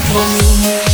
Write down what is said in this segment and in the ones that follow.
comigo.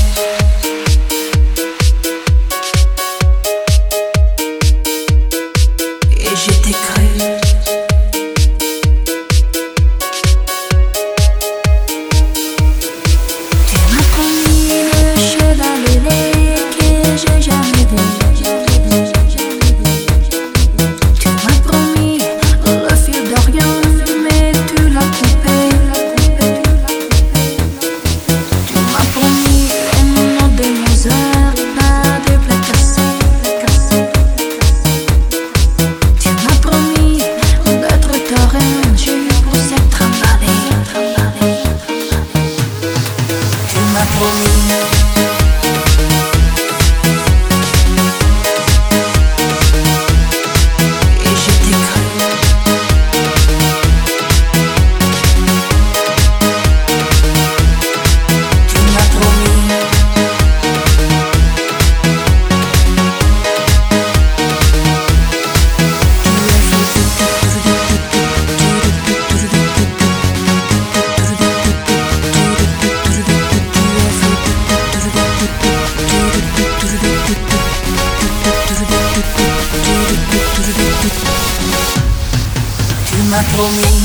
Tu m'as promis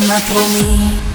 not for me.